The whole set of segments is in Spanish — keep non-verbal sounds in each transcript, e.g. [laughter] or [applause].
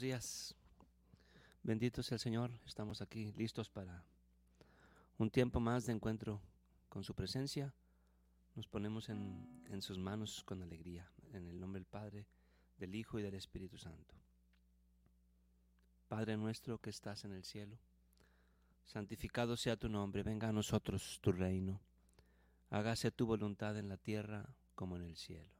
Días. Bendito sea el Señor. Estamos aquí listos para un tiempo más de encuentro con su presencia. Nos ponemos en, en sus manos con alegría. En el nombre del Padre, del Hijo y del Espíritu Santo. Padre nuestro que estás en el cielo, santificado sea tu nombre. Venga a nosotros tu reino. Hágase tu voluntad en la tierra como en el cielo.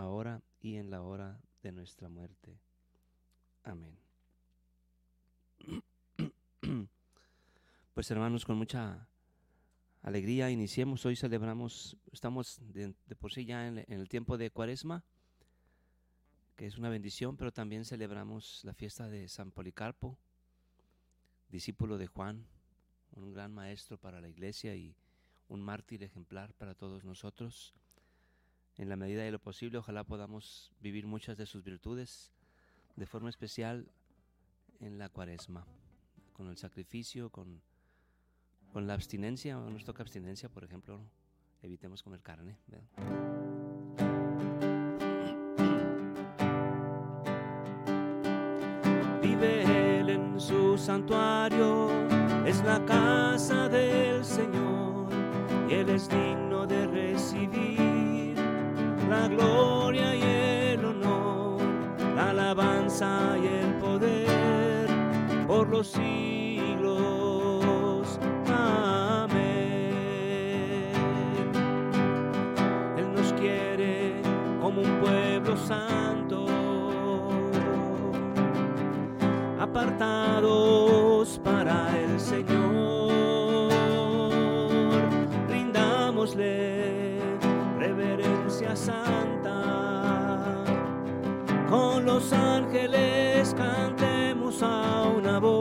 ahora y en la hora de nuestra muerte. Amén. Pues hermanos, con mucha alegría iniciemos. Hoy celebramos, estamos de, por sí ya en, en, el tiempo de Cuaresma, que es una bendición, pero también celebramos la fiesta de San Policarpo, discípulo de Juan, un gran maestro para la iglesia y un mártir ejemplar para todos nosotros en la medida de lo posible, ojalá podamos vivir muchas de sus virtudes de forma especial en la cuaresma, con el sacrificio, con, con la abstinencia, nos toca abstinencia, por ejemplo, evitemos comer carne. Vive él en su santuario, es la casa del Señor, y él es digno de recibir la gloria y el honor, la alabanza y el poder por los siglos. Amén. Él nos quiere como un pueblo santo, apartados para el Señor. Santa. Con los ángeles cantemos a una voz.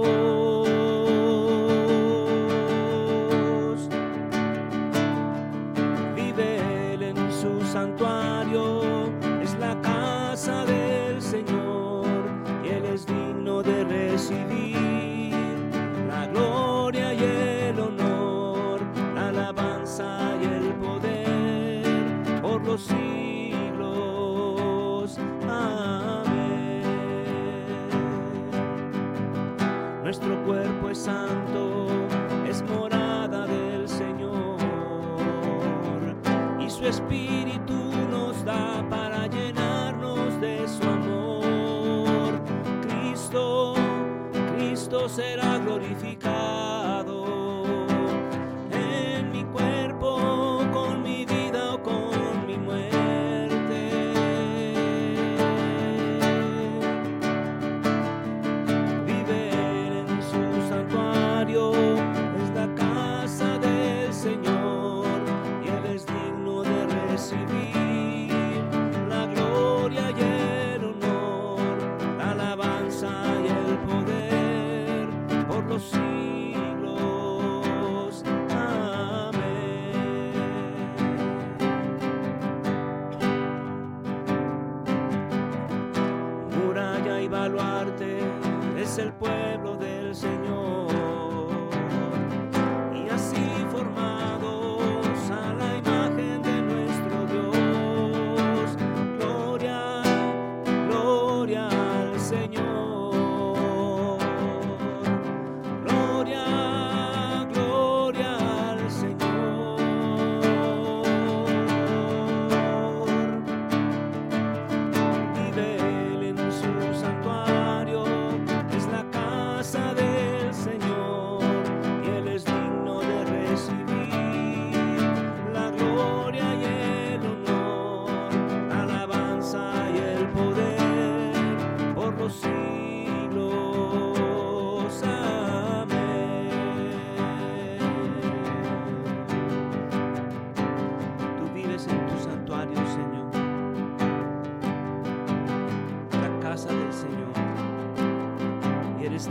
Señor.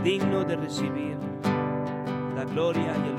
digno de recibir la gloria y el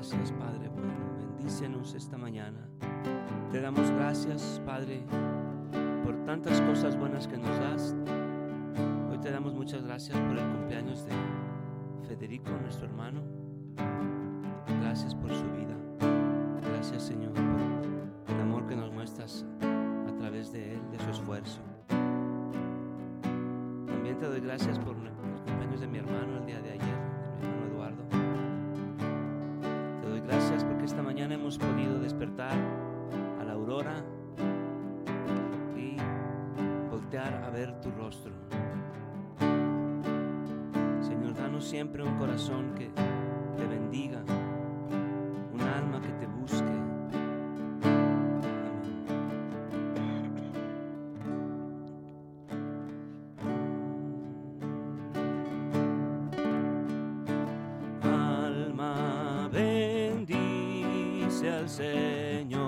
gracias, Padre bueno. Bendícenos esta mañana. Te damos gracias, Padre, por tantas cosas buenas que nos das. Hoy te damos muchas gracias por el cumpleaños de Federico, nuestro hermano. Gracias por su vida. Gracias, Señor, por el amor que nos muestras a través de él, de su esfuerzo. También te doy gracias por los cumpleaños de mi hermano el día de ayer. hemos podido despertar a la aurora y voltear a ver tu rostro. Señor, danos siempre un corazón que te bendiga. al Señor.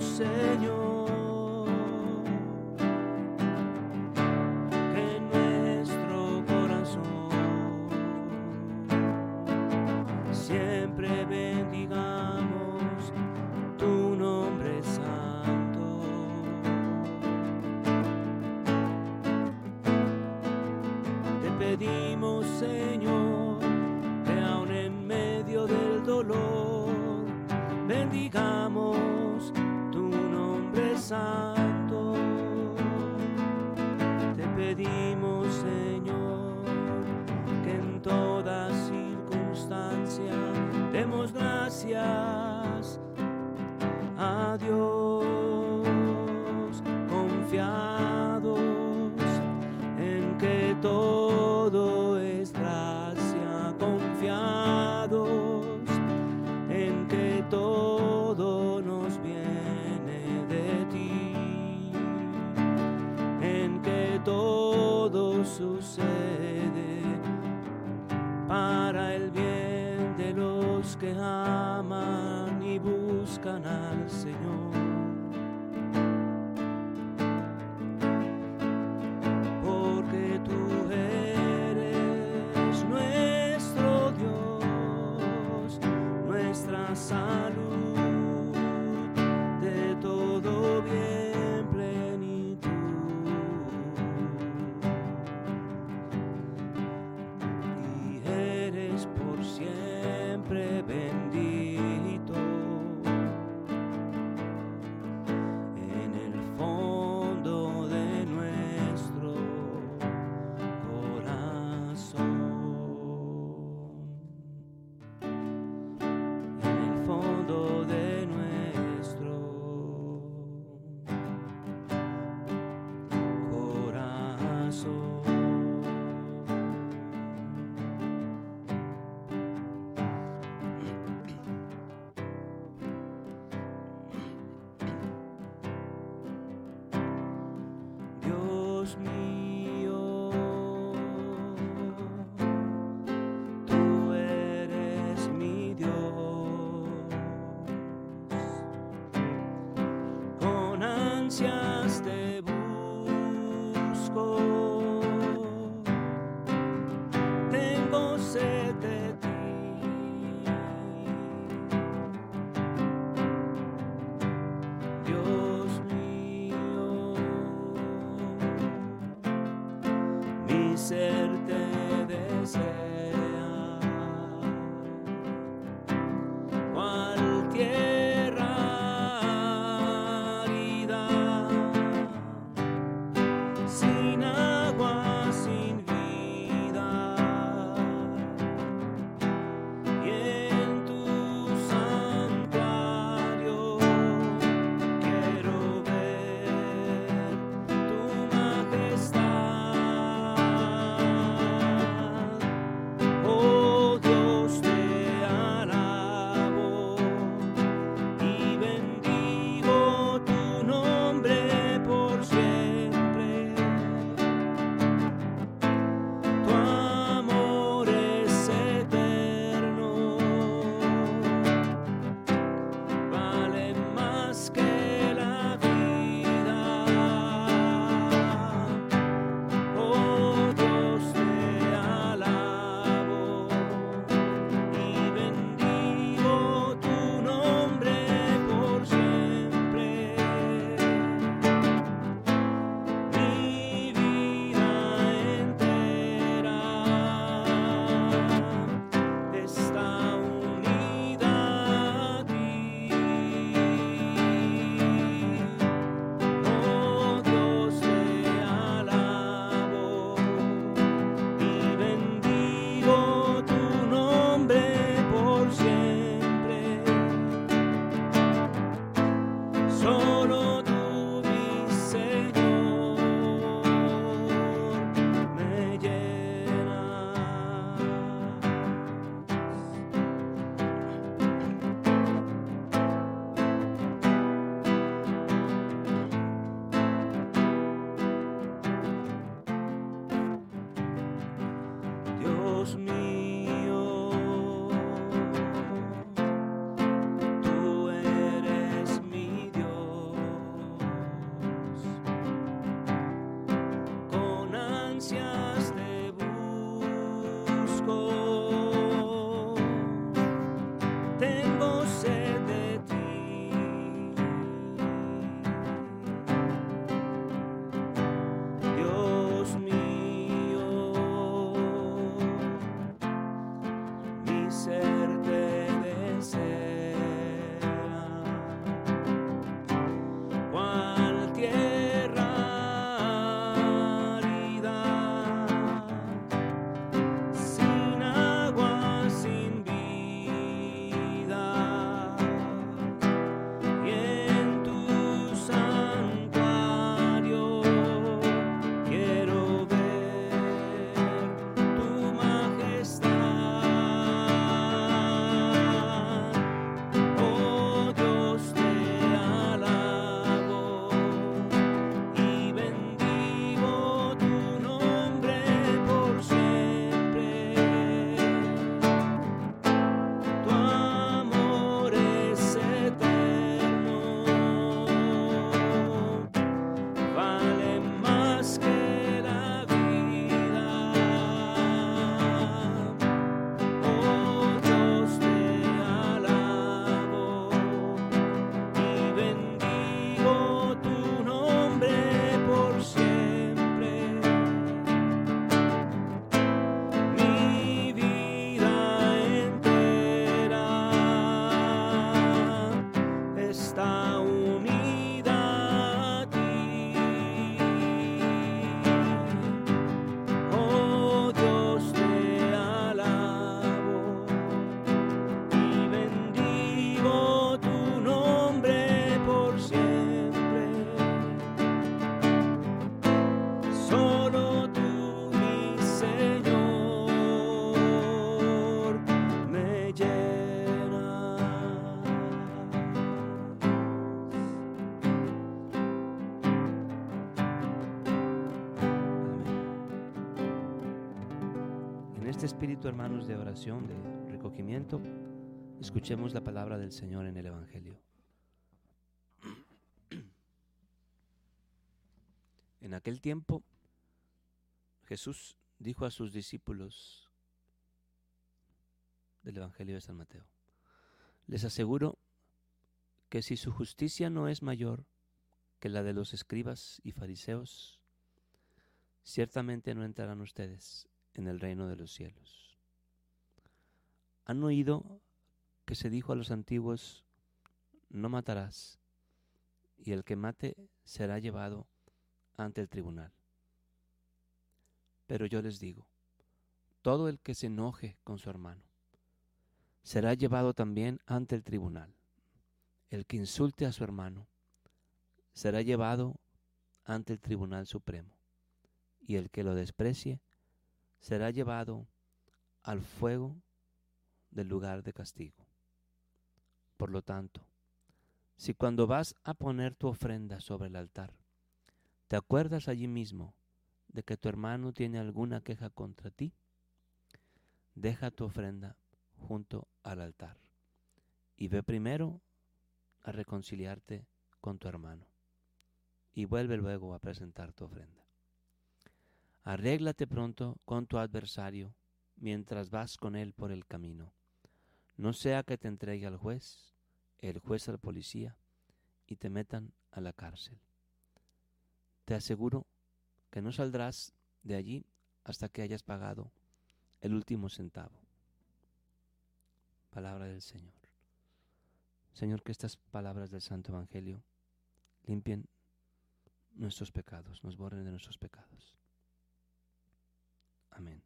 Señor. Señor. Ansias Con este espíritu, hermanos, de oración, de recogimiento, escuchemos la palabra del Señor en el Evangelio. [clears throat] En aquel tiempo, Jesús dijo a sus discípulos del Evangelio de San Mateo, les aseguro que si su justicia no es mayor que la de los escribas y fariseos, ciertamente no entrarán ustedes en el reino de los cielos. Han oído que se dijo a los antiguos, no matarás, y el que mate será llevado ante el tribunal. Pero yo les digo, todo el que se enoje con su hermano será llevado también ante el tribunal. El que insulte a su hermano será llevado ante el tribunal supremo, y el que lo desprecie será llevado al fuego del lugar de castigo. Por lo tanto, si cuando vas a poner tu ofrenda sobre el altar, te acuerdas allí mismo de que tu hermano tiene alguna queja contra ti, deja tu ofrenda junto al altar y ve primero a reconciliarte con tu hermano y vuelve luego a presentar tu ofrenda. Arréglate pronto con tu adversario mientras vas con él por el camino. No sea que te entregue al juez, el juez al policía y te metan a la cárcel. Te aseguro que no saldrás de allí hasta que hayas pagado el último centavo. Palabra del Señor. Señor, que estas palabras del Santo Evangelio limpien nuestros pecados, nos borren de nuestros pecados. Amén.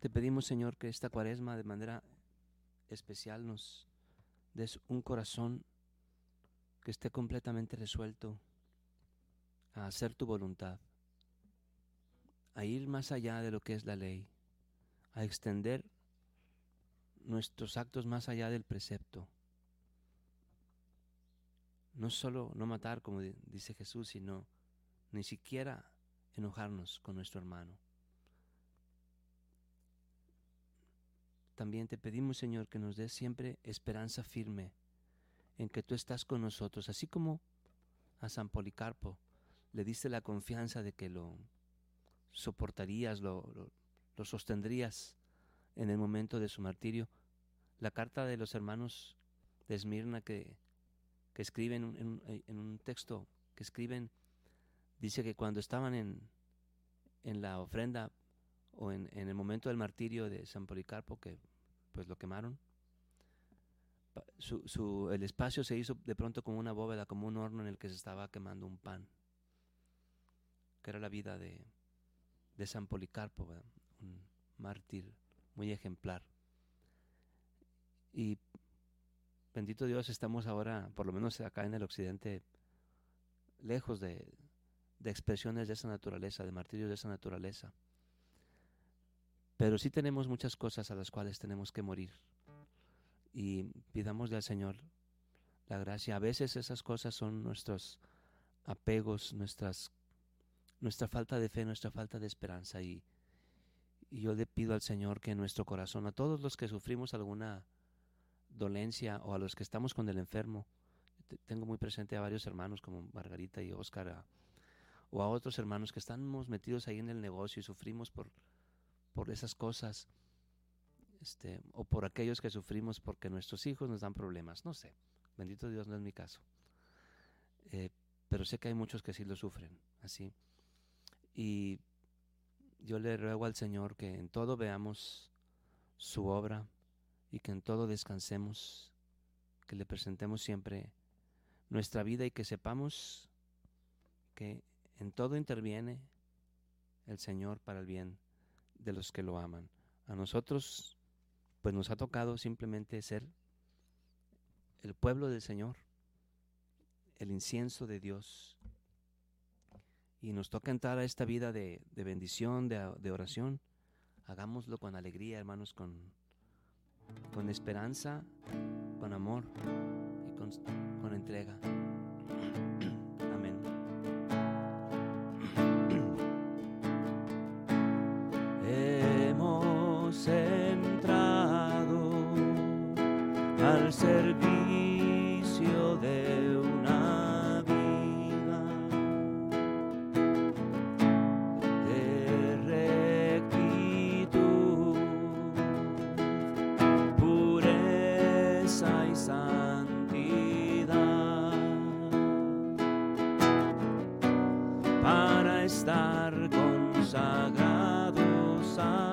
Te pedimos, Señor, que esta cuaresma de manera especial nos des un corazón que esté completamente resuelto a hacer tu voluntad, a ir más allá de lo que es la ley, a extender nuestros actos más allá del precepto. No solo no matar, como dice Jesús, sino ni siquiera enojarnos con nuestro hermano. También te pedimos, Señor, que nos des siempre esperanza firme en que tú estás con nosotros, así como a San Policarpo le diste la confianza de que lo soportarías, lo, lo, sostendrías en el momento de su martirio. La carta de los hermanos de Esmirna que, que escriben en, en, un texto que escriben, dice que cuando estaban en, en la ofrenda o en, en, el momento del martirio de San Policarpo, que pues lo quemaron, su, su, el espacio se hizo de pronto como una bóveda, como un horno en el que se estaba quemando un pan, que era la vida de, de San Policarpo, un mártir muy ejemplar. Y bendito Dios, estamos ahora, por lo menos acá en el occidente, lejos de, expresiones de esa naturaleza, de martirios de esa naturaleza. Pero sí tenemos muchas cosas a las cuales tenemos que morir. Y pidámosle al Señor la gracia. A veces esas cosas son nuestros apegos, nuestras, nuestra falta de fe, nuestra falta de esperanza. Y yo le pido al Señor que en nuestro corazón, a todos los que sufrimos alguna dolencia o a los que estamos con el enfermo, tengo muy presente a varios hermanos como Margarita y Óscar, o a otros hermanos que estamos metidos ahí en el negocio y sufrimos por por esas cosas, este, o por aquellos que sufrimos porque nuestros hijos nos dan problemas, no sé, bendito Dios no es mi caso, eh, pero sé que hay muchos que sí lo sufren, así, y yo le ruego al Señor que en todo veamos su obra y que en todo descansemos, que le presentemos siempre nuestra vida y que sepamos que en todo interviene el Señor para el bien de los que lo aman. A nosotros, pues nos ha tocado simplemente ser el pueblo del Señor, el incienso de Dios. Y nos toca entrar a esta vida de, bendición, de, oración. Hagámoslo con alegría, hermanos, con, con esperanza, con amor y con, entrega. Amén. Hemos entrado al servicio. sagrado, sagrado.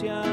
Presencia,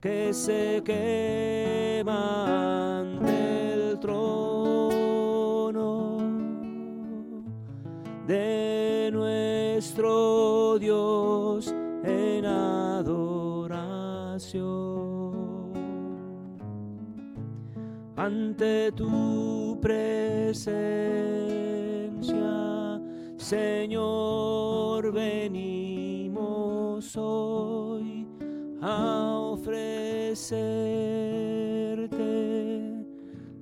que se quema ante el trono de nuestro Dios en adoración. Ante tu presencia, Señor, venimos hoy a ofrecerte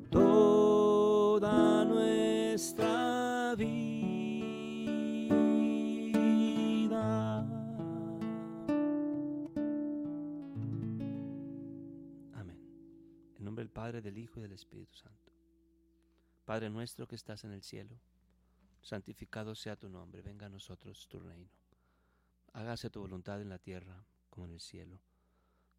toda nuestra vida. Amén. En nombre del Padre, del Hijo y del Espíritu Santo. Padre nuestro que estás en el cielo, santificado sea tu nombre, venga a nosotros tu reino. Hágase tu voluntad en la tierra como en el cielo.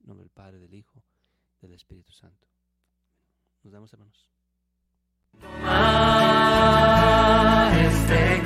En nombre del Padre, del Hijo, del Espíritu Santo. Nos damos, hermanos. Toma este